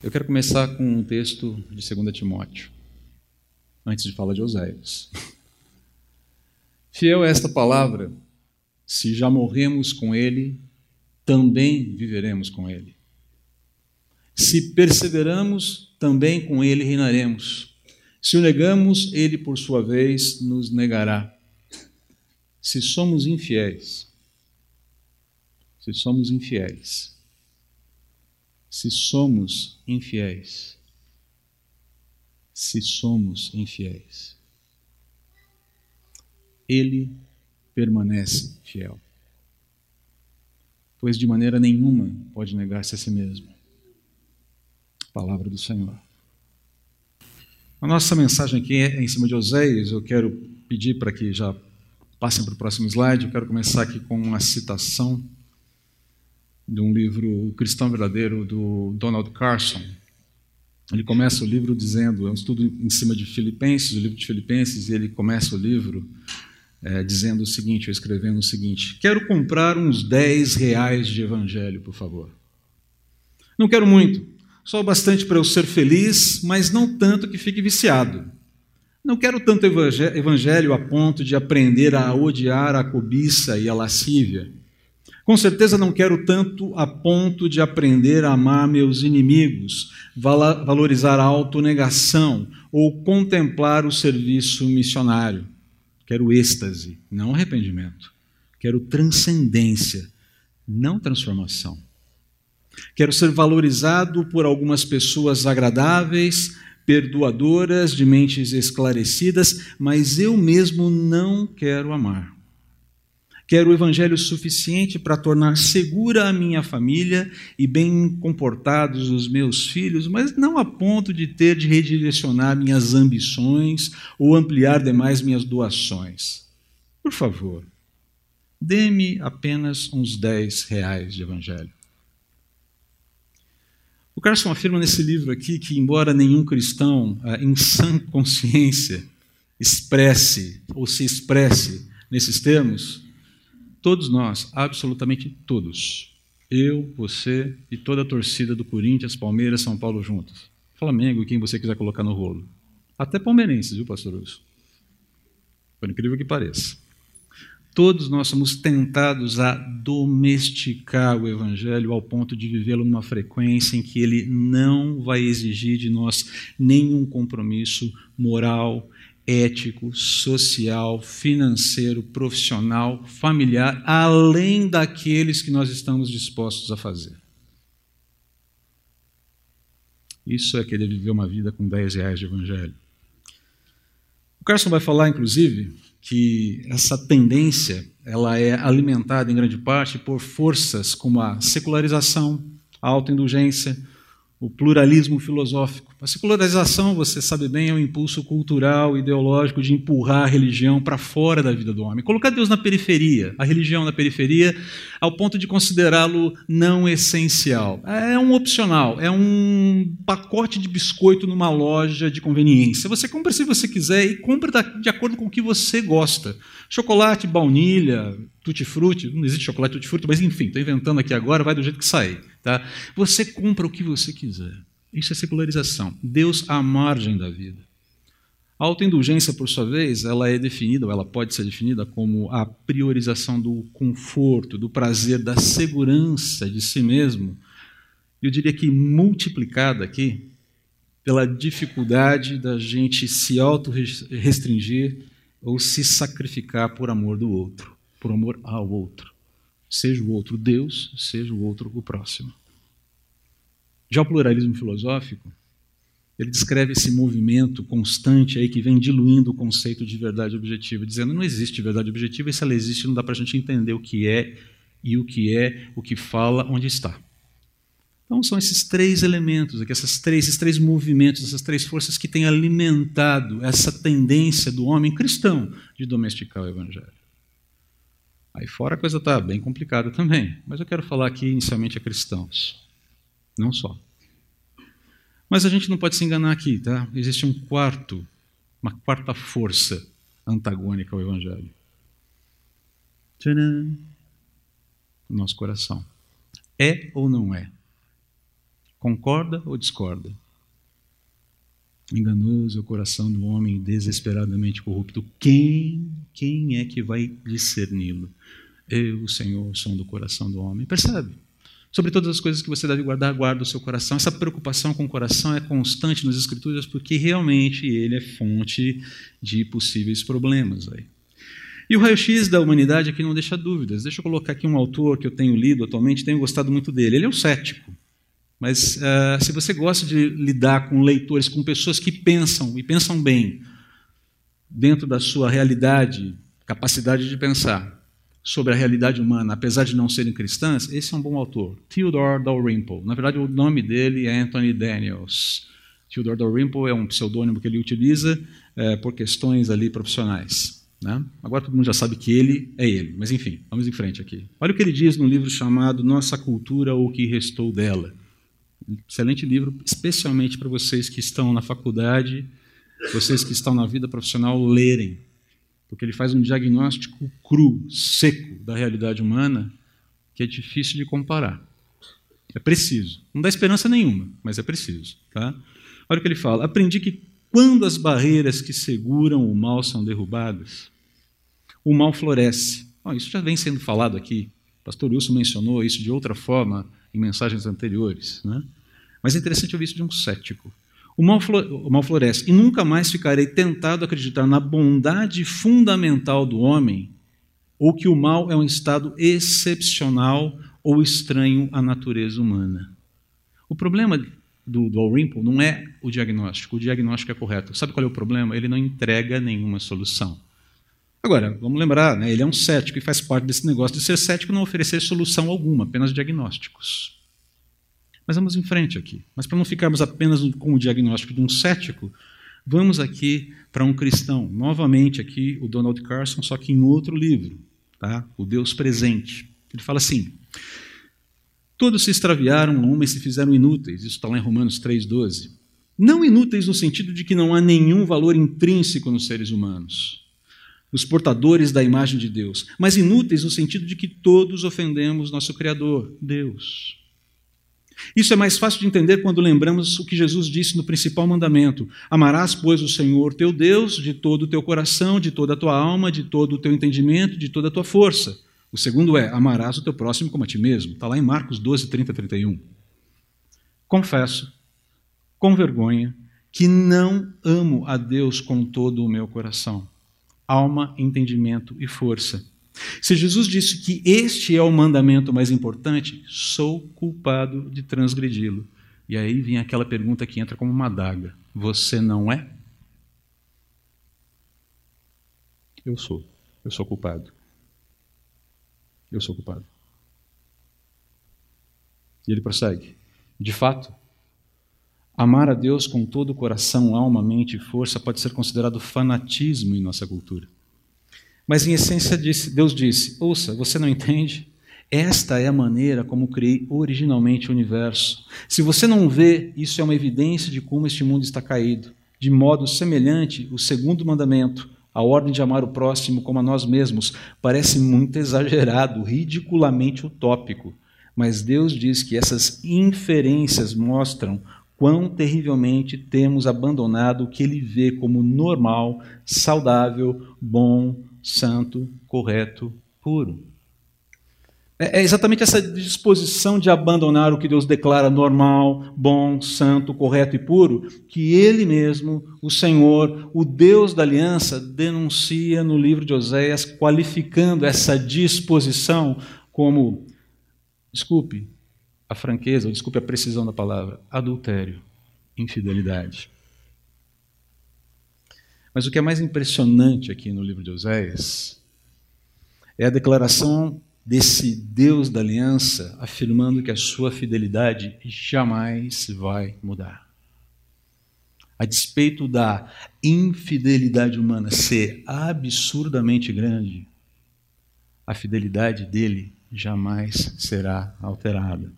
Eu quero começar com um texto de 2 Timóteo, antes de falar de Oséias. Fiel é esta palavra, se já morremos com ele, também viveremos com ele. Se perseveramos, também com ele reinaremos. Se o negamos, ele, por sua vez, nos negará. Se somos infiéis, se somos infiéis, se somos infiéis. Se somos infiéis. Ele permanece fiel. Pois de maneira nenhuma pode negar-se a si mesmo. Palavra do Senhor. A nossa mensagem aqui é em cima de Oséias. Eu quero pedir para que já passem para o próximo slide. Eu quero começar aqui com uma citação de um livro O Cristão Verdadeiro, do Donald Carson. Ele começa o livro dizendo, é um estudo em cima de Filipenses, o livro de Filipenses, e ele começa o livro é, dizendo o seguinte, ou escrevendo o seguinte: Quero comprar uns 10 reais de evangelho, por favor. Não quero muito, só o bastante para eu ser feliz, mas não tanto que fique viciado. Não quero tanto evangelho a ponto de aprender a odiar a cobiça e a lascívia. Com certeza não quero tanto a ponto de aprender a amar meus inimigos, valorizar a autonegação ou contemplar o serviço missionário. Quero êxtase, não arrependimento. Quero transcendência, não transformação. Quero ser valorizado por algumas pessoas agradáveis, perdoadoras, de mentes esclarecidas, mas eu mesmo não quero amar. Quero o evangelho suficiente para tornar segura a minha família e bem comportados os meus filhos, mas não a ponto de ter de redirecionar minhas ambições ou ampliar demais minhas doações. Por favor, dê-me apenas uns 10 reais de evangelho. O Carson afirma nesse livro aqui que, embora nenhum cristão ah, em sã consciência expresse ou se expresse nesses termos, Todos nós, absolutamente todos. Eu, você e toda a torcida do Corinthians, Palmeiras, São Paulo juntos. Flamengo e quem você quiser colocar no rolo. Até palmeirenses, viu, pastor Wilson? Por incrível que pareça. Todos nós somos tentados a domesticar o Evangelho ao ponto de vivê-lo numa frequência em que ele não vai exigir de nós nenhum compromisso moral, ético, social, financeiro, profissional, familiar, além daqueles que nós estamos dispostos a fazer. Isso é querer viver uma vida com 10 reais de evangelho. O Carson vai falar, inclusive, que essa tendência ela é alimentada em grande parte por forças como a secularização, a autoindulgência, o pluralismo filosófico. A secularização, você sabe bem, é um impulso cultural, ideológico de empurrar a religião para fora da vida do homem, colocar Deus na periferia, a religião na periferia, ao ponto de considerá-lo não essencial. É um opcional, é um pacote de biscoito numa loja de conveniência. Você compra se você quiser e compra de acordo com o que você gosta. Chocolate, baunilha, tutti-frutti, não existe chocolate tutti-frutti, mas enfim, estou inventando aqui agora, vai do jeito que sair. Tá? Você compra o que você quiser. Isso é secularização. Deus à margem da vida. A autoindulgência, por sua vez, ela é definida, ou ela pode ser definida como a priorização do conforto, do prazer, da segurança de si mesmo. Eu diria que multiplicada aqui pela dificuldade da gente se auto-restringir ou se sacrificar por amor do outro, por amor ao outro. Seja o outro Deus, seja o outro o próximo. Já o pluralismo filosófico, ele descreve esse movimento constante aí que vem diluindo o conceito de verdade objetiva, dizendo não existe verdade objetiva e se ela existe não dá para a gente entender o que é e o que é, o que fala, onde está. Então são esses três elementos, aqui, essas três, esses três movimentos, essas três forças que têm alimentado essa tendência do homem cristão de domesticar o evangelho. Aí fora a coisa está bem complicada também, mas eu quero falar aqui inicialmente a cristãos não só. Mas a gente não pode se enganar aqui, tá? Existe um quarto, uma quarta força antagônica ao Evangelho. Tcharam! O nosso coração. É ou não é? Concorda ou discorda? Enganoso é o coração do homem desesperadamente corrupto. Quem, quem é que vai discerni-lo? Eu, Senhor, som do coração do homem. Percebe? Sobre todas as coisas que você deve guardar, guarda o seu coração. Essa preocupação com o coração é constante nas Escrituras porque realmente ele é fonte de possíveis problemas. Aí. E o raio-x da humanidade aqui não deixa dúvidas. Deixa eu colocar aqui um autor que eu tenho lido atualmente, tenho gostado muito dele. Ele é um cético. Mas uh, se você gosta de lidar com leitores, com pessoas que pensam e pensam bem dentro da sua realidade, capacidade de pensar sobre a realidade humana, apesar de não serem cristãs, esse é um bom autor. Theodore Dalrymple. Na verdade, o nome dele é Anthony Daniels. Theodore Dalrymple é um pseudônimo que ele utiliza é, por questões ali profissionais. Né? Agora todo mundo já sabe que ele é ele, mas enfim, vamos em frente aqui. Olha o que ele diz no livro chamado Nossa Cultura ou o que Restou dela. Excelente livro, especialmente para vocês que estão na faculdade, vocês que estão na vida profissional lerem, porque ele faz um diagnóstico cru, seco da realidade humana, que é difícil de comparar. É preciso. Não dá esperança nenhuma, mas é preciso. Tá? Olha o que ele fala. Aprendi que quando as barreiras que seguram o mal são derrubadas, o mal floresce. Oh, isso já vem sendo falado aqui. O pastor Wilson mencionou isso de outra forma em mensagens anteriores. Né? Mas é interessante ouvir isso de um cético. O mal, o mal floresce, e nunca mais ficarei tentado a acreditar na bondade fundamental do homem, ou que o mal é um estado excepcional ou estranho à natureza humana. O problema do, do Dalrymple não é o diagnóstico, o diagnóstico é correto. Sabe qual é o problema? Ele não entrega nenhuma solução. Agora, vamos lembrar, né, ele é um cético e faz parte desse negócio de ser cético não oferecer solução alguma, apenas diagnósticos. Mas vamos em frente aqui. Mas para não ficarmos apenas com o diagnóstico de um cético, vamos aqui para um cristão. Novamente aqui o Donald Carson, só que em outro livro, tá? O Deus Presente. Ele fala assim: Todos se extraviaram e se fizeram inúteis. Isso está lá em Romanos 3,12. Não inúteis no sentido de que não há nenhum valor intrínseco nos seres humanos, os portadores da imagem de Deus, mas inúteis no sentido de que todos ofendemos nosso Criador, Deus. Isso é mais fácil de entender quando lembramos o que Jesus disse no principal mandamento: Amarás, pois, o Senhor teu Deus de todo o teu coração, de toda a tua alma, de todo o teu entendimento, de toda a tua força. O segundo é: Amarás o teu próximo como a ti mesmo. Está lá em Marcos 12, 30, 31. Confesso, com vergonha, que não amo a Deus com todo o meu coração, alma, entendimento e força se Jesus disse que este é o mandamento mais importante, sou culpado de transgredi-lo. E aí vem aquela pergunta que entra como uma adaga: Você não é? Eu sou. Eu sou culpado. Eu sou culpado. E ele prossegue: De fato, amar a Deus com todo o coração, alma, mente e força pode ser considerado fanatismo em nossa cultura. Mas em essência Deus disse: ouça, você não entende? Esta é a maneira como criei originalmente o universo. Se você não vê, isso é uma evidência de como este mundo está caído. De modo semelhante, o segundo mandamento, a ordem de amar o próximo como a nós mesmos, parece muito exagerado, ridiculamente utópico. Mas Deus diz que essas inferências mostram quão terrivelmente temos abandonado o que Ele vê como normal, saudável, bom, santo, correto, puro. É, é exatamente essa disposição de abandonar o que Deus declara normal, bom, santo, correto e puro, que Ele mesmo, o Senhor, o Deus da aliança, denuncia no livro de Oséias, qualificando essa disposição como, desculpe a franqueza, desculpe a precisão da palavra, adultério, infidelidade. Mas o que é mais impressionante aqui no livro de Oséias é a declaração desse Deus da aliança afirmando que a sua fidelidade jamais vai mudar. A despeito da infidelidade humana ser absurdamente grande, a fidelidade dele jamais será alterada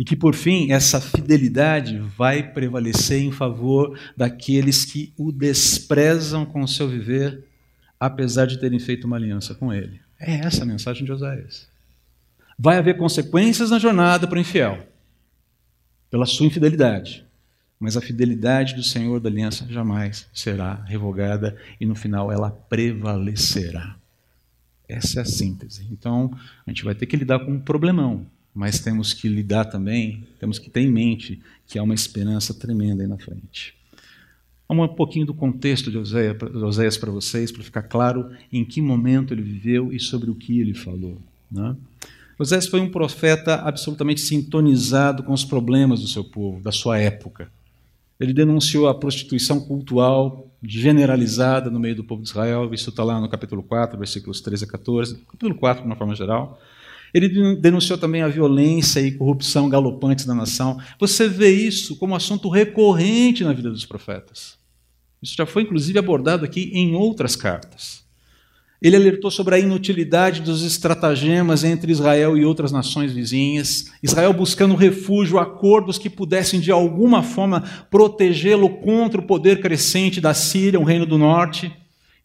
e que, por fim, essa fidelidade vai prevalecer em favor daqueles que o desprezam com o seu viver, apesar de terem feito uma aliança com ele. É essa a mensagem de Oséias. Vai haver consequências na jornada para o infiel. pela sua infidelidade. Mas a fidelidade do Senhor da aliança jamais será revogada e no final ela prevalecerá. Essa é a síntese. Então, a gente vai ter que lidar com um problemão, mas temos que lidar também, temos que ter em mente que há uma esperança tremenda aí na frente. Vamos um pouquinho do contexto de Oséias para vocês, para ficar claro em que momento ele viveu e sobre o que ele falou. Né? Oséias foi um profeta absolutamente sintonizado com os problemas do seu povo, da sua época. Ele denunciou a prostituição cultural generalizada no meio do povo de Israel, isso está lá no capítulo 4, versículos 13 a 14, capítulo 4 de uma forma geral. Ele denunciou também a violência e corrupção galopantes da nação. Você vê isso como assunto recorrente na vida dos profetas. Isso já foi, inclusive, abordado aqui em outras cartas. Ele alertou sobre a inutilidade dos estratagemas entre Israel e outras nações vizinhas, Israel buscando refúgio, acordos que pudessem de alguma forma protegê-lo contra o poder crescente da Síria, o reino do norte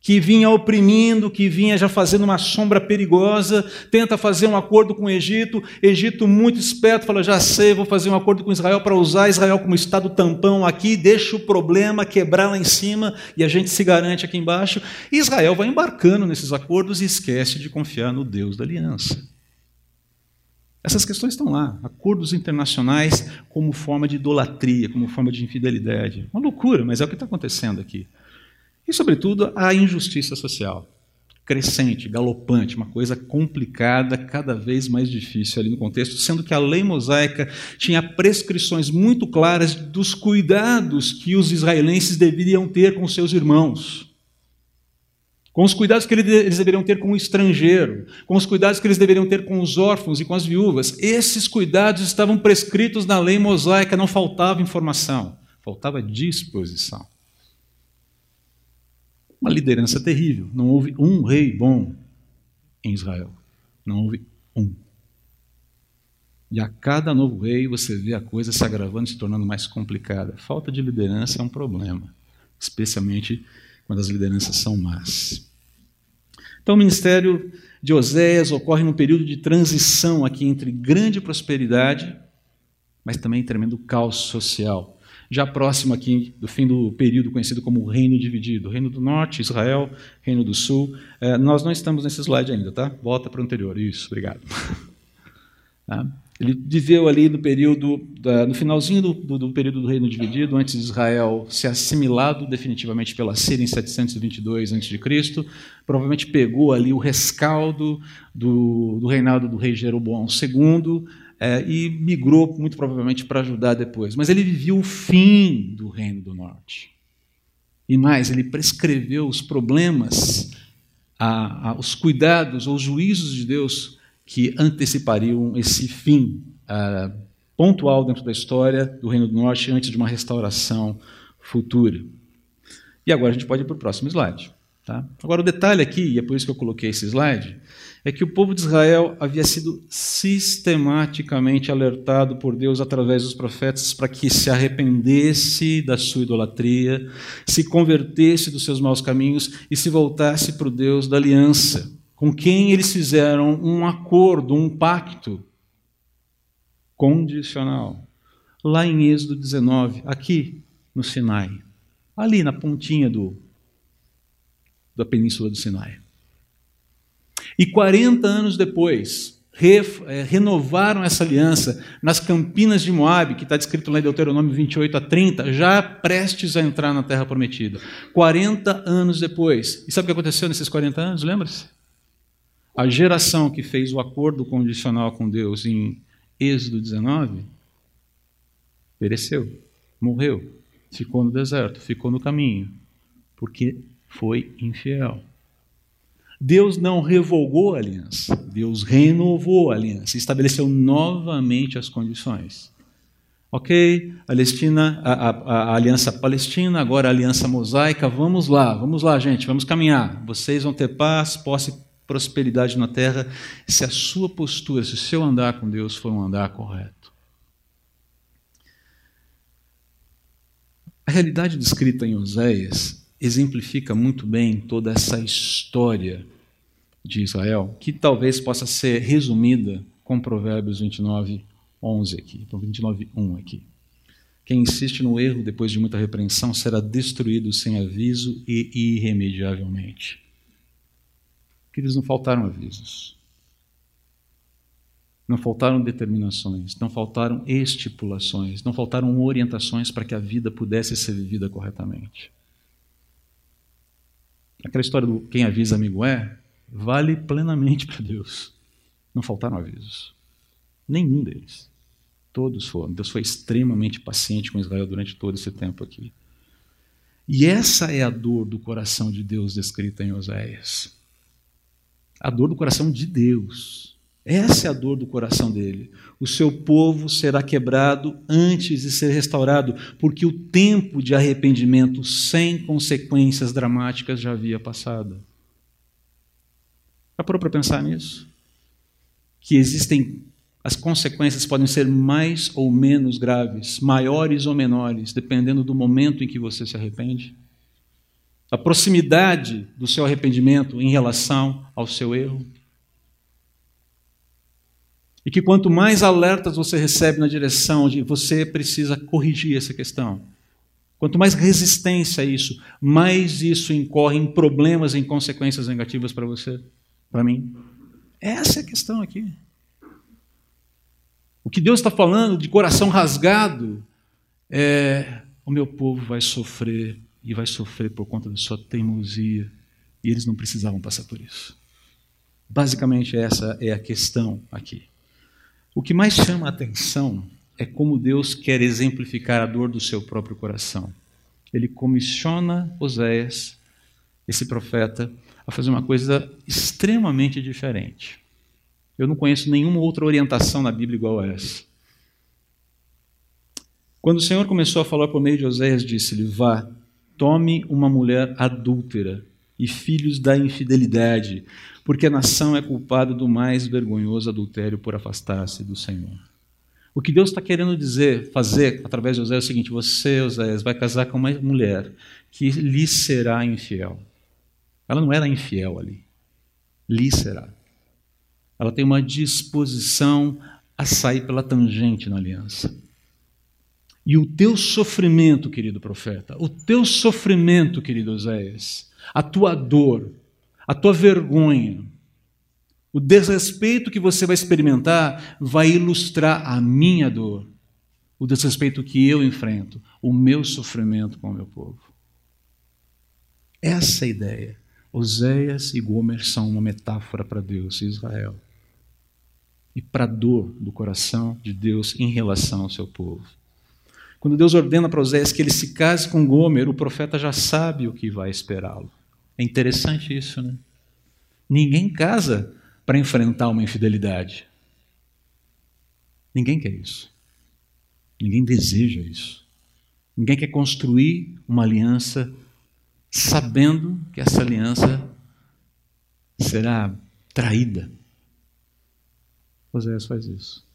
que vinha oprimindo, que vinha já fazendo uma sombra perigosa, tenta fazer um acordo com o Egito. Egito, muito esperto, fala: já sei, vou fazer um acordo com Israel para usar Israel como estado tampão aqui, deixa o problema quebrar lá em cima e a gente se garante aqui embaixo. Israel vai embarcando nesses acordos e esquece de confiar no Deus da aliança. Essas questões estão lá. Acordos internacionais como forma de idolatria, como forma de infidelidade. Uma loucura, mas é o que está acontecendo aqui. E, sobretudo, a injustiça social. Crescente, galopante, uma coisa complicada, cada vez mais difícil ali no contexto, sendo que a lei mosaica tinha prescrições muito claras dos cuidados que os israelenses deveriam ter com seus irmãos com os cuidados que eles deveriam ter com o estrangeiro, com os cuidados que eles deveriam ter com os órfãos e com as viúvas. Esses cuidados estavam prescritos na lei mosaica, não faltava informação, faltava disposição. Uma liderança terrível. Não houve um rei bom em Israel. Não houve um. E a cada novo rei você vê a coisa se agravando, se tornando mais complicada. Falta de liderança é um problema, especialmente quando as lideranças são más. Então, o ministério de Oséias ocorre num período de transição aqui entre grande prosperidade, mas também tremendo caos social já próximo aqui do fim do período conhecido como o Reino Dividido. Reino do Norte, Israel, Reino do Sul. É, nós não estamos nesse slide ainda, tá? Volta para o anterior. Isso, obrigado. Tá? Ele viveu ali no período, no finalzinho do, do, do, período do Reino Dividido, antes de Israel ser assimilado definitivamente pela Síria em 722 a.C. Provavelmente pegou ali o rescaldo do, do reinado do rei Jeroboão II, é, e migrou muito provavelmente para ajudar depois. Mas ele vivia o fim do Reino do Norte. E mais, ele prescreveu os problemas, a, a, os cuidados ou os juízos de Deus que antecipariam esse fim a, pontual dentro da história do Reino do Norte antes de uma restauração futura. E agora a gente pode ir para o próximo slide. Tá? Agora, o detalhe aqui, e é por isso que eu coloquei esse slide, é que o povo de Israel havia sido sistematicamente alertado por Deus através dos profetas para que se arrependesse da sua idolatria, se convertesse dos seus maus caminhos e se voltasse para o Deus da aliança, com quem eles fizeram um acordo, um pacto condicional. Lá em Êxodo 19, aqui no Sinai, ali na pontinha do, da península do Sinai. E 40 anos depois, re, é, renovaram essa aliança nas campinas de Moabe, que está descrito lá em Deuteronômio 28 a 30, já prestes a entrar na terra prometida. 40 anos depois. E sabe o que aconteceu nesses 40 anos? Lembra-se? A geração que fez o acordo condicional com Deus em Êxodo 19 pereceu, morreu, ficou no deserto, ficou no caminho, porque foi infiel. Deus não revogou a aliança, Deus renovou a aliança, estabeleceu novamente as condições. Ok, Palestina, a, a, a, aliança palestina, agora a aliança mosaica, vamos lá, vamos lá, gente, vamos caminhar. Vocês vão ter paz, posse prosperidade na terra, se a sua postura, se o seu andar com Deus for um andar correto. A realidade descrita em Oséias exemplifica muito bem toda essa história de Israel, que talvez possa ser resumida com Provérbios 29, 11 aqui, 29, 1 aqui. Quem insiste no erro depois de muita repreensão será destruído sem aviso e irremediavelmente. Queridos, não faltaram avisos. Não faltaram determinações, não faltaram estipulações, não faltaram orientações para que a vida pudesse ser vivida corretamente. Aquela história do quem avisa amigo é, vale plenamente para Deus. Não faltaram avisos. Nenhum deles. Todos foram. Deus foi extremamente paciente com Israel durante todo esse tempo aqui. E essa é a dor do coração de Deus descrita em Oséias. A dor do coração de Deus. Essa é a dor do coração dele. O seu povo será quebrado antes de ser restaurado, porque o tempo de arrependimento sem consequências dramáticas já havia passado. Já parou para pensar nisso? Que existem as consequências podem ser mais ou menos graves, maiores ou menores, dependendo do momento em que você se arrepende. A proximidade do seu arrependimento em relação ao seu erro. E que quanto mais alertas você recebe na direção de você precisa corrigir essa questão, quanto mais resistência a isso, mais isso incorre em problemas, em consequências negativas para você, para mim. Essa é a questão aqui. O que Deus está falando de coração rasgado é: o meu povo vai sofrer e vai sofrer por conta da sua teimosia. E eles não precisavam passar por isso. Basicamente, essa é a questão aqui. O que mais chama a atenção é como Deus quer exemplificar a dor do seu próprio coração. Ele comissiona Oséias, esse profeta, a fazer uma coisa extremamente diferente. Eu não conheço nenhuma outra orientação na Bíblia igual a essa. Quando o Senhor começou a falar por meio de Oséias, disse-lhe: Vá, tome uma mulher adúltera e filhos da infidelidade, porque a nação é culpada do mais vergonhoso adultério por afastar-se do Senhor. O que Deus está querendo dizer, fazer através de Oséias é o seguinte: você, Oséias, vai casar com uma mulher que lhe será infiel. Ela não era infiel ali, lhe será. Ela tem uma disposição a sair pela tangente na aliança. E o teu sofrimento, querido profeta, o teu sofrimento, querido Oséias, a tua dor, a tua vergonha, o desrespeito que você vai experimentar vai ilustrar a minha dor, o desrespeito que eu enfrento, o meu sofrimento com o meu povo. Essa é a ideia. Oséias e Gomer são uma metáfora para Deus e Israel e para a dor do coração de Deus em relação ao seu povo. Quando Deus ordena para Oséias que ele se case com Gomer, o profeta já sabe o que vai esperá-lo. É interessante isso, né? Ninguém casa para enfrentar uma infidelidade. Ninguém quer isso. Ninguém deseja isso. Ninguém quer construir uma aliança sabendo que essa aliança será traída. Oséias faz isso.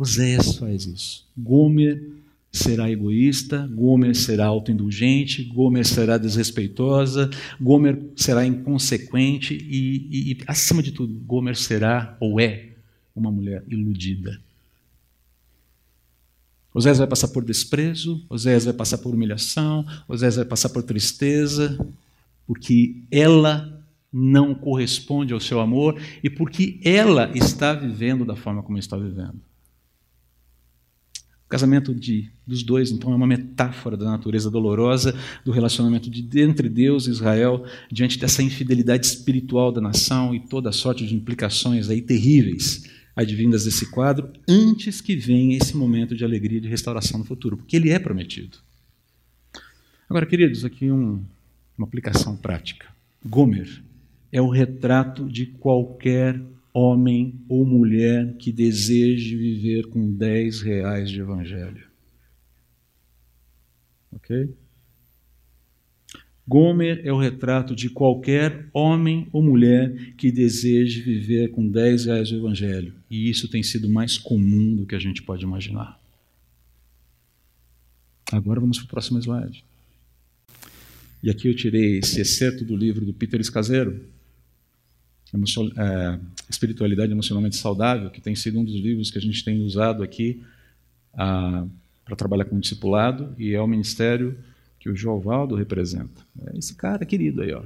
Oséias faz isso. Gomer será egoísta, Gomer será autoindulgente, Gomer será desrespeitosa, Gomer será inconsequente e, e, e, acima de tudo, Gomer será ou é uma mulher iludida. Oséias vai passar por desprezo, Oséias vai passar por humilhação, Oséias vai passar por tristeza, porque ela não corresponde ao seu amor e porque ela está vivendo da forma como está vivendo. Casamento de, dos dois, então, é uma metáfora da natureza dolorosa do relacionamento de, entre Deus e Israel diante dessa infidelidade espiritual da nação e toda sorte de implicações aí terríveis advindas desse quadro, antes que venha esse momento de alegria e de restauração no futuro, porque ele é prometido. Agora, queridos, aqui um, uma aplicação prática. Gomer é o retrato de qualquer homem ou mulher que deseje viver com 10 reais de evangelho. Ok? Gomer é o retrato de qualquer homem ou mulher que deseje viver com 10 reais de evangelho. E isso tem sido mais comum do que a gente pode imaginar. Agora vamos para o próximo slide. E aqui eu tirei esse excerto do livro do Peter Escaseiro, Espiritualidade Emocionalmente Saudável, que tem sido um dos livros que a gente tem usado aqui para trabalhar com discipulado e é o ministério que o Jovaldo representa. É esse cara querido aí, ó,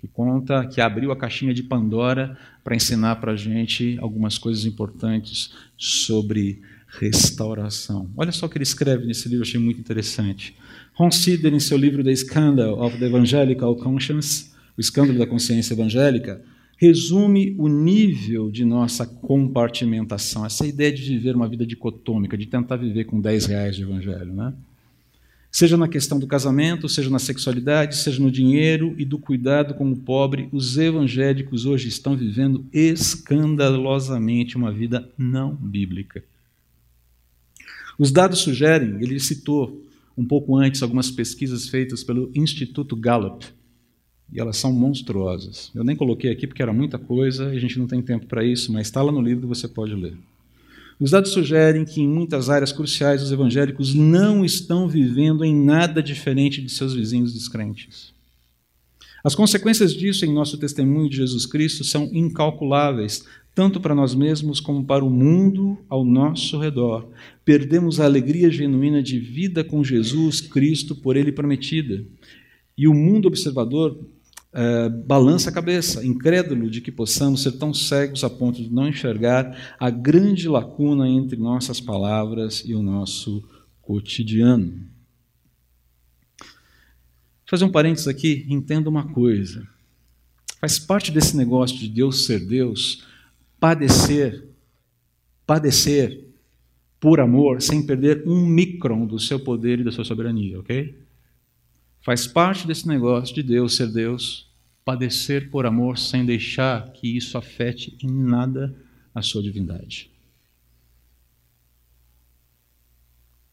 que conta, que abriu a caixinha de Pandora para ensinar para a gente algumas coisas importantes sobre restauração. Olha só o que ele escreve nesse livro, achei muito interessante. Ron Sider, em seu livro The Scandal of the Evangelical Conscience, o escândalo da consciência evangélica, resume o nível de nossa compartimentação, essa ideia de viver uma vida dicotômica, de tentar viver com 10 reais de evangelho. Né? Seja na questão do casamento, seja na sexualidade, seja no dinheiro e do cuidado com o pobre, os evangélicos hoje estão vivendo escandalosamente uma vida não bíblica. Os dados sugerem, ele citou um pouco antes algumas pesquisas feitas pelo Instituto Gallup, e elas são monstruosas. Eu nem coloquei aqui porque era muita coisa e a gente não tem tempo para isso, mas está lá no livro você pode ler. Os dados sugerem que em muitas áreas cruciais os evangélicos não estão vivendo em nada diferente de seus vizinhos descrentes. As consequências disso em nosso testemunho de Jesus Cristo são incalculáveis, tanto para nós mesmos como para o mundo ao nosso redor. Perdemos a alegria genuína de vida com Jesus Cristo por Ele prometida. E o mundo observador é, balança a cabeça, incrédulo de que possamos ser tão cegos a ponto de não enxergar a grande lacuna entre nossas palavras e o nosso cotidiano. Vou fazer um parênteses aqui, entenda uma coisa. Faz parte desse negócio de Deus ser Deus, padecer, padecer por amor, sem perder um micron do seu poder e da sua soberania, ok? Faz parte desse negócio de Deus ser Deus, padecer por amor sem deixar que isso afete em nada a sua divindade.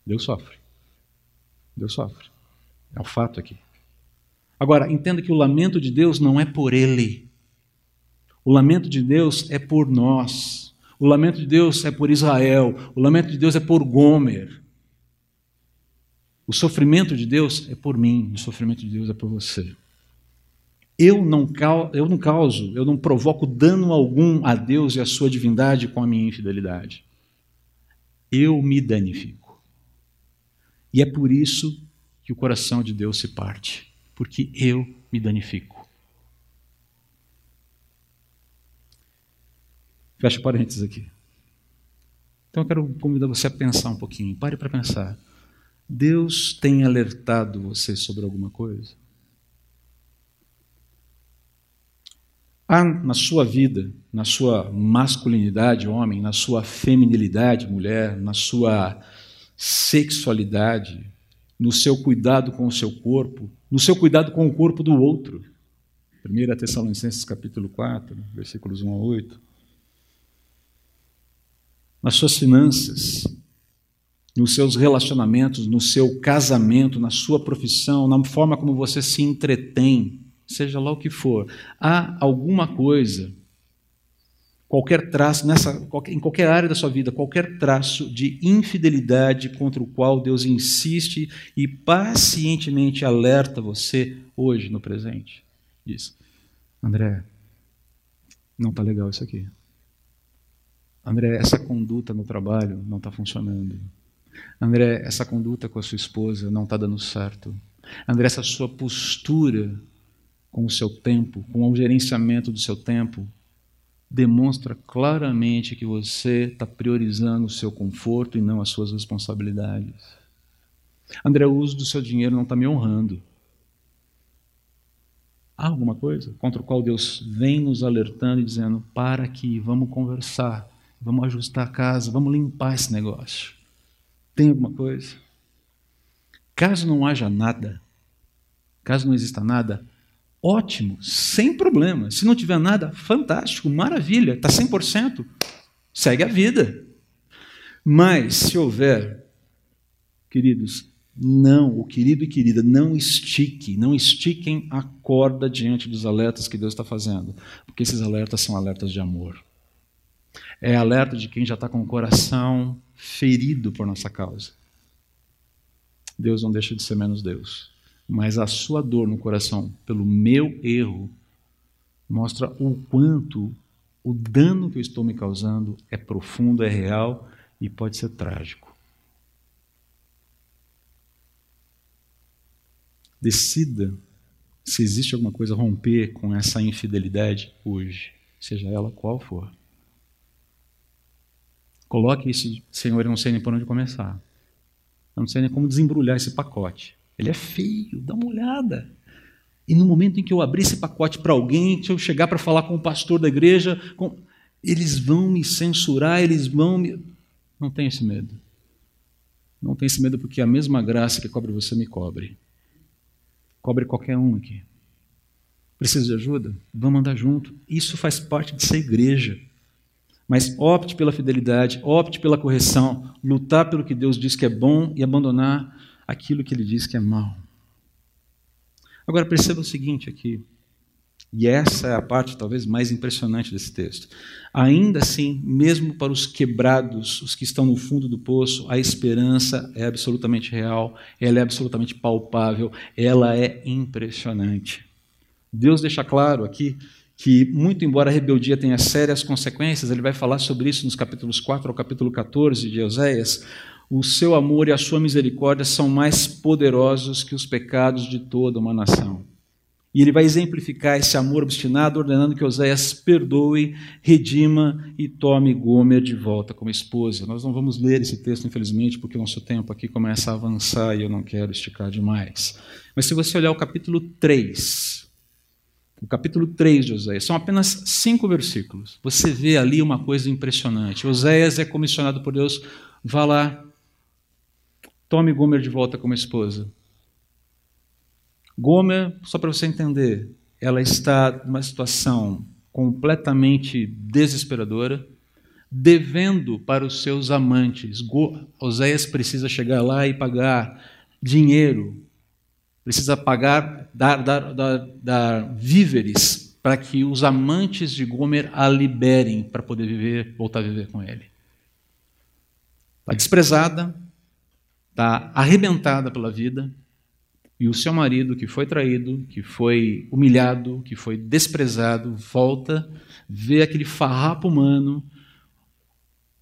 Deus sofre. Deus sofre. É o um fato aqui. Agora, entenda que o lamento de Deus não é por ele. O lamento de Deus é por nós. O lamento de Deus é por Israel. O lamento de Deus é por Gomer. O sofrimento de Deus é por mim, o sofrimento de Deus é por você. Eu não, eu não causo, eu não provoco dano algum a Deus e à sua divindade com a minha infidelidade. Eu me danifico. E é por isso que o coração de Deus se parte, porque eu me danifico. Fecha parênteses aqui. Então eu quero convidar você a pensar um pouquinho. Pare para pensar. Deus tem alertado você sobre alguma coisa? Há na sua vida, na sua masculinidade, homem, na sua feminilidade, mulher, na sua sexualidade, no seu cuidado com o seu corpo, no seu cuidado com o corpo do outro. 1 Tessalonicenses capítulo 4, versículos 1 a 8. Nas suas finanças, nos seus relacionamentos, no seu casamento, na sua profissão, na forma como você se entretém, seja lá o que for, há alguma coisa, qualquer traço, nessa, em qualquer área da sua vida, qualquer traço de infidelidade contra o qual Deus insiste e pacientemente alerta você hoje, no presente. Diz, André, não está legal isso aqui. André, essa conduta no trabalho não está funcionando. André, essa conduta com a sua esposa não está dando certo. André, essa sua postura com o seu tempo, com o gerenciamento do seu tempo, demonstra claramente que você está priorizando o seu conforto e não as suas responsabilidades. André, o uso do seu dinheiro não está me honrando. Há alguma coisa contra o qual Deus vem nos alertando e dizendo: para aqui, vamos conversar, vamos ajustar a casa, vamos limpar esse negócio. Tem alguma coisa? Caso não haja nada, caso não exista nada, ótimo, sem problema. Se não tiver nada, fantástico, maravilha, está 100%, segue a vida. Mas se houver, queridos, não, o querido e querida, não estique, não estiquem a corda diante dos alertas que Deus está fazendo, porque esses alertas são alertas de amor é alerta de quem já está com o coração ferido por nossa causa. Deus não deixa de ser menos Deus, mas a sua dor no coração pelo meu erro mostra o quanto o dano que eu estou me causando é profundo, é real e pode ser trágico. Decida se existe alguma coisa a romper com essa infidelidade hoje, seja ela qual for. Coloque isso, Senhor, eu não sei nem por onde começar. Eu não sei nem como desembrulhar esse pacote. Ele é feio, dá uma olhada. E no momento em que eu abrir esse pacote para alguém, se eu chegar para falar com o pastor da igreja, com... eles vão me censurar, eles vão me. Não tenha esse medo. Não tenha esse medo, porque a mesma graça que cobre você me cobre. Cobre qualquer um aqui. Precisa de ajuda? Vamos andar junto. Isso faz parte de ser igreja. Mas opte pela fidelidade, opte pela correção, lutar pelo que Deus diz que é bom e abandonar aquilo que Ele diz que é mal. Agora perceba o seguinte aqui, e essa é a parte talvez mais impressionante desse texto. Ainda assim, mesmo para os quebrados, os que estão no fundo do poço, a esperança é absolutamente real, ela é absolutamente palpável, ela é impressionante. Deus deixa claro aqui que, muito embora a rebeldia tenha sérias consequências, ele vai falar sobre isso nos capítulos 4 ao capítulo 14 de Euséias, o seu amor e a sua misericórdia são mais poderosos que os pecados de toda uma nação. E ele vai exemplificar esse amor obstinado, ordenando que Oséias perdoe, redima e tome Gomer de volta como esposa. Nós não vamos ler esse texto, infelizmente, porque o nosso tempo aqui começa a avançar e eu não quero esticar demais. Mas se você olhar o capítulo 3, o capítulo 3 de Oséias, são apenas cinco versículos. Você vê ali uma coisa impressionante. Oséias é comissionado por Deus, vá lá, Tome Gomer de volta como esposa. Gomer, só para você entender, ela está numa situação completamente desesperadora, devendo para os seus amantes. Oséias precisa chegar lá e pagar dinheiro, precisa pagar, dar, dar, dar, dar víveres para que os amantes de Gomer a liberem para poder viver, voltar a viver com ele. Está desprezada, está arrebentada pela vida, e o seu marido, que foi traído, que foi humilhado, que foi desprezado, volta, vê aquele farrapo humano,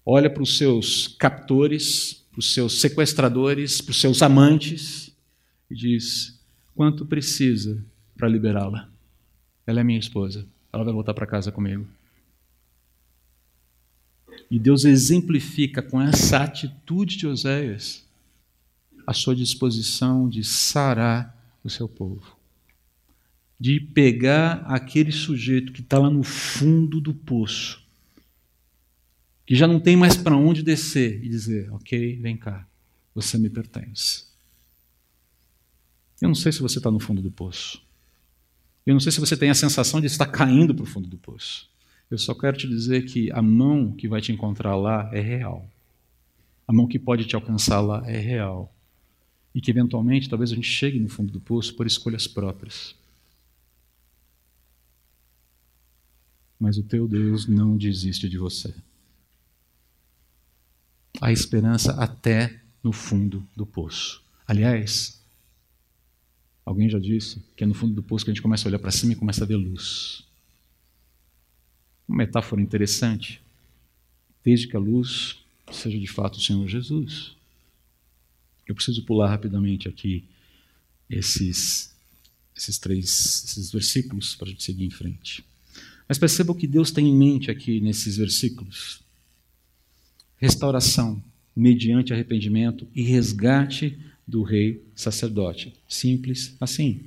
olha para os seus captores, para os seus sequestradores, para os seus amantes, e diz: quanto precisa para liberá-la? Ela é minha esposa, ela vai voltar para casa comigo. E Deus exemplifica com essa atitude de Oséias a sua disposição de sarar o seu povo. De pegar aquele sujeito que está lá no fundo do poço, que já não tem mais para onde descer, e dizer: Ok, vem cá, você me pertence. Eu não sei se você está no fundo do poço. Eu não sei se você tem a sensação de estar caindo para o fundo do poço. Eu só quero te dizer que a mão que vai te encontrar lá é real. A mão que pode te alcançar lá é real e que eventualmente talvez a gente chegue no fundo do poço por escolhas próprias. Mas o teu Deus não desiste de você. Há esperança até no fundo do poço. Aliás, alguém já disse que é no fundo do poço que a gente começa a olhar para cima e começa a ver luz. Uma metáfora interessante, desde que a luz seja de fato o Senhor Jesus. Eu preciso pular rapidamente aqui esses, esses três esses versículos para a gente seguir em frente. Mas perceba o que Deus tem em mente aqui nesses versículos: restauração mediante arrependimento e resgate do rei sacerdote. Simples assim.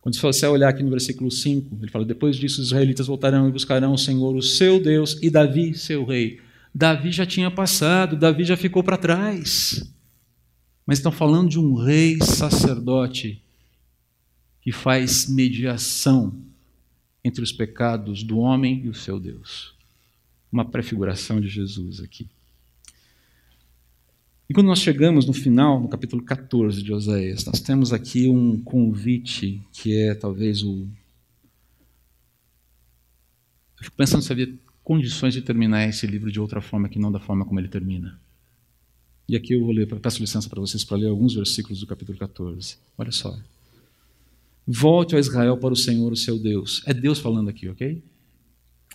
Quando você olhar aqui no versículo 5, ele fala: Depois disso, os israelitas voltarão e buscarão o Senhor, o seu Deus, e Davi, seu rei. Davi já tinha passado, Davi já ficou para trás mas estão falando de um rei sacerdote que faz mediação entre os pecados do homem e o seu Deus. Uma prefiguração de Jesus aqui. E quando nós chegamos no final, no capítulo 14 de Oséias, nós temos aqui um convite que é talvez o. Eu fico pensando se havia condições de terminar esse livro de outra forma que não da forma como ele termina. E aqui eu vou ler, peço licença para vocês para ler alguns versículos do capítulo 14. Olha só. Volte a Israel para o Senhor, o seu Deus. É Deus falando aqui, ok?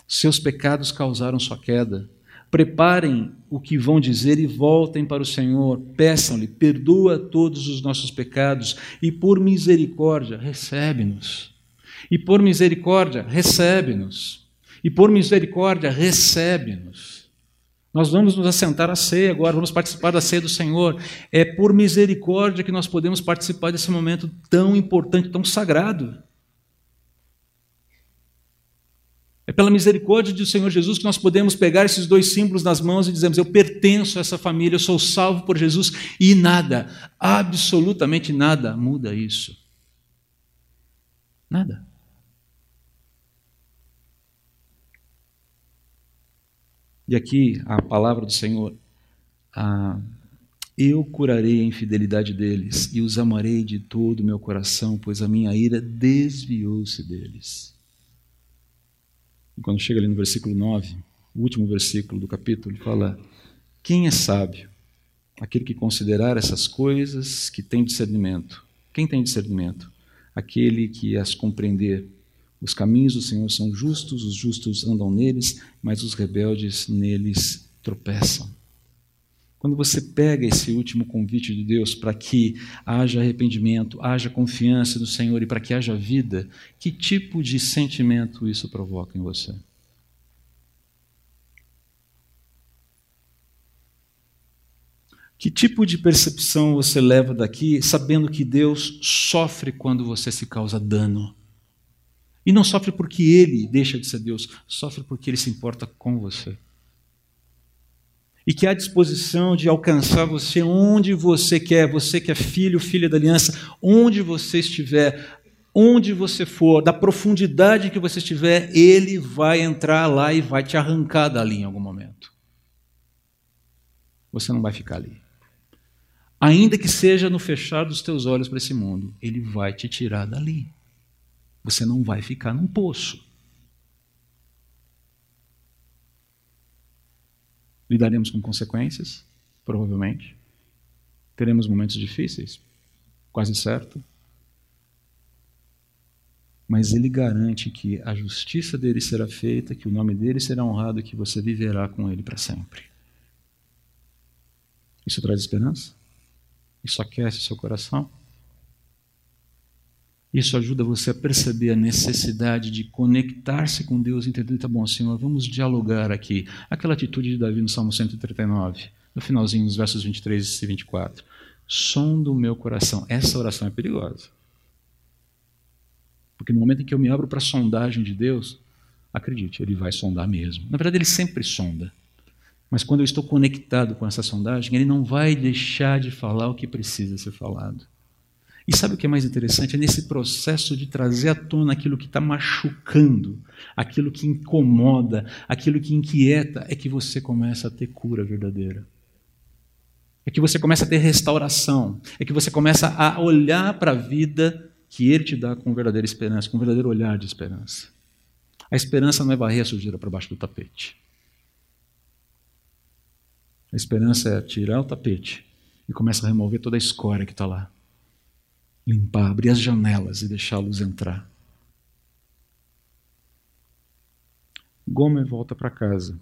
Seus pecados causaram sua queda. Preparem o que vão dizer e voltem para o Senhor. Peçam-lhe, perdoa todos os nossos pecados e, por misericórdia, recebe-nos. E por misericórdia, recebe-nos. E por misericórdia, recebe-nos. Nós vamos nos assentar à ceia agora, vamos participar da ceia do Senhor. É por misericórdia que nós podemos participar desse momento tão importante, tão sagrado. É pela misericórdia do Senhor Jesus que nós podemos pegar esses dois símbolos nas mãos e dizemos: Eu pertenço a essa família, eu sou salvo por Jesus, e nada, absolutamente nada muda isso. Nada. E aqui a palavra do Senhor. Ah, eu curarei a infidelidade deles e os amarei de todo o meu coração, pois a minha ira desviou-se deles. E quando chega ali no versículo 9, o último versículo do capítulo, ele fala: Quem é sábio? Aquele que considerar essas coisas, que tem discernimento. Quem tem discernimento? Aquele que as compreender. Os caminhos do Senhor são justos, os justos andam neles, mas os rebeldes neles tropeçam. Quando você pega esse último convite de Deus para que haja arrependimento, haja confiança no Senhor e para que haja vida, que tipo de sentimento isso provoca em você? Que tipo de percepção você leva daqui sabendo que Deus sofre quando você se causa dano? E não sofre porque ele deixa de ser Deus, sofre porque ele se importa com você e que há disposição de alcançar você onde você quer, você que é filho, filha da aliança, onde você estiver, onde você for, da profundidade que você estiver, ele vai entrar lá e vai te arrancar dali em algum momento. Você não vai ficar ali. Ainda que seja no fechar dos teus olhos para esse mundo, ele vai te tirar dali. Você não vai ficar num poço. Lidaremos com consequências, provavelmente. Teremos momentos difíceis, quase certo. Mas ele garante que a justiça dele será feita, que o nome dele será honrado e que você viverá com ele para sempre. Isso traz esperança? Isso aquece seu coração? Isso ajuda você a perceber a necessidade de conectar-se com Deus e entender, tá bom, Senhor, vamos dialogar aqui. Aquela atitude de Davi no Salmo 139, no finalzinho, nos versos 23 e 24. Som do meu coração. Essa oração é perigosa. Porque no momento em que eu me abro para a sondagem de Deus, acredite, ele vai sondar mesmo. Na verdade, ele sempre sonda. Mas quando eu estou conectado com essa sondagem, ele não vai deixar de falar o que precisa ser falado. E sabe o que é mais interessante? É nesse processo de trazer à tona aquilo que está machucando, aquilo que incomoda, aquilo que inquieta, é que você começa a ter cura verdadeira. É que você começa a ter restauração. É que você começa a olhar para a vida que Ele te dá com verdadeira esperança, com um verdadeiro olhar de esperança. A esperança não é varrer a sujeira para baixo do tapete. A esperança é tirar o tapete e começa a remover toda a escória que está lá limpar, abrir as janelas e luz entrar. Gomer volta para casa.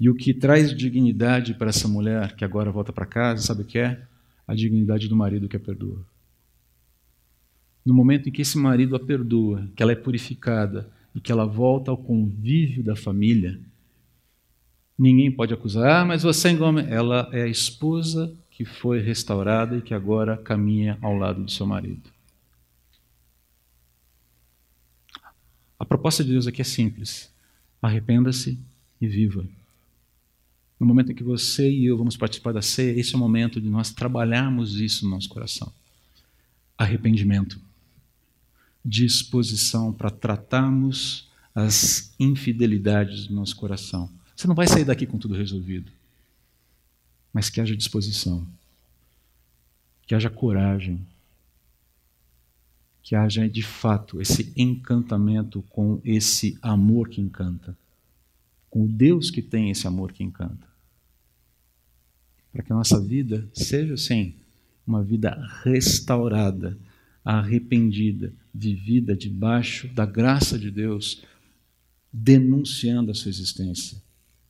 E o que traz dignidade para essa mulher que agora volta para casa, sabe o que é? A dignidade do marido que a perdoa. No momento em que esse marido a perdoa, que ela é purificada e que ela volta ao convívio da família, ninguém pode acusar, ah, mas você engome. Ela é a esposa que foi restaurada e que agora caminha ao lado do seu marido. A proposta de Deus aqui é simples: arrependa-se e viva. No momento em que você e eu vamos participar da ceia, esse é o momento de nós trabalharmos isso no nosso coração. Arrependimento. Disposição para tratarmos as infidelidades do nosso coração. Você não vai sair daqui com tudo resolvido mas que haja disposição, que haja coragem, que haja de fato esse encantamento com esse amor que encanta, com o Deus que tem esse amor que encanta. Para que a nossa vida seja, sim, uma vida restaurada, arrependida, vivida debaixo da graça de Deus, denunciando a sua existência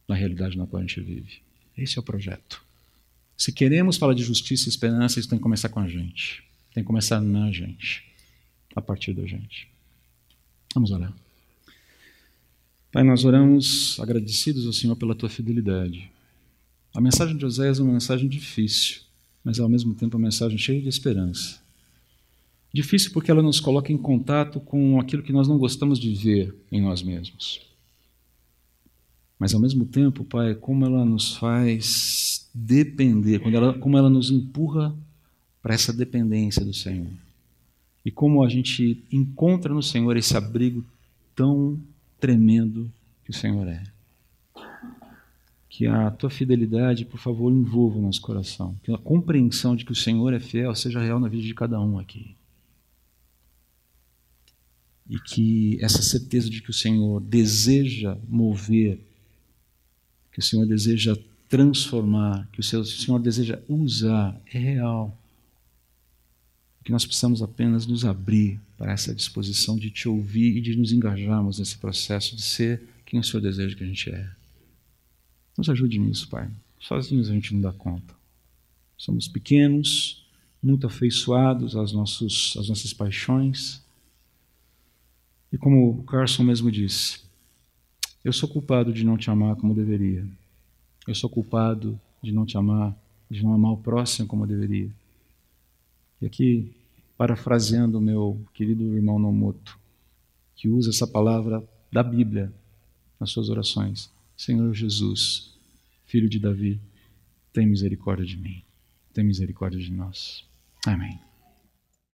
na realidade na qual a gente vive. Esse é o projeto. Se queremos falar de justiça e esperança, isso tem que começar com a gente. Tem que começar na gente, a partir da gente. Vamos orar. Pai, nós oramos agradecidos ao Senhor pela tua fidelidade. A mensagem de José é uma mensagem difícil, mas ao mesmo tempo uma mensagem cheia de esperança. Difícil porque ela nos coloca em contato com aquilo que nós não gostamos de ver em nós mesmos. Mas ao mesmo tempo, Pai, como ela nos faz depender, quando ela, como ela nos empurra para essa dependência do Senhor. E como a gente encontra no Senhor esse abrigo tão tremendo que o Senhor é. Que a tua fidelidade, por favor, envolva o nosso coração. Que a compreensão de que o Senhor é fiel seja real na vida de cada um aqui. E que essa certeza de que o Senhor deseja mover, que o Senhor deseja transformar, que o Senhor deseja usar, é real que nós precisamos apenas nos abrir para essa disposição de te ouvir e de nos engajarmos nesse processo de ser quem o Senhor deseja que a gente é. Nos ajude nisso, Pai. Sozinhos a gente não dá conta. Somos pequenos, muito afeiçoados às, nossos, às nossas paixões. E como o Carson mesmo disse, eu sou culpado de não te amar como deveria. Eu sou culpado de não te amar, de não amar o próximo como deveria. E aqui, parafraseando o meu querido irmão Nomoto, que usa essa palavra da Bíblia nas suas orações: Senhor Jesus, filho de Davi, tem misericórdia de mim, tem misericórdia de nós. Amém.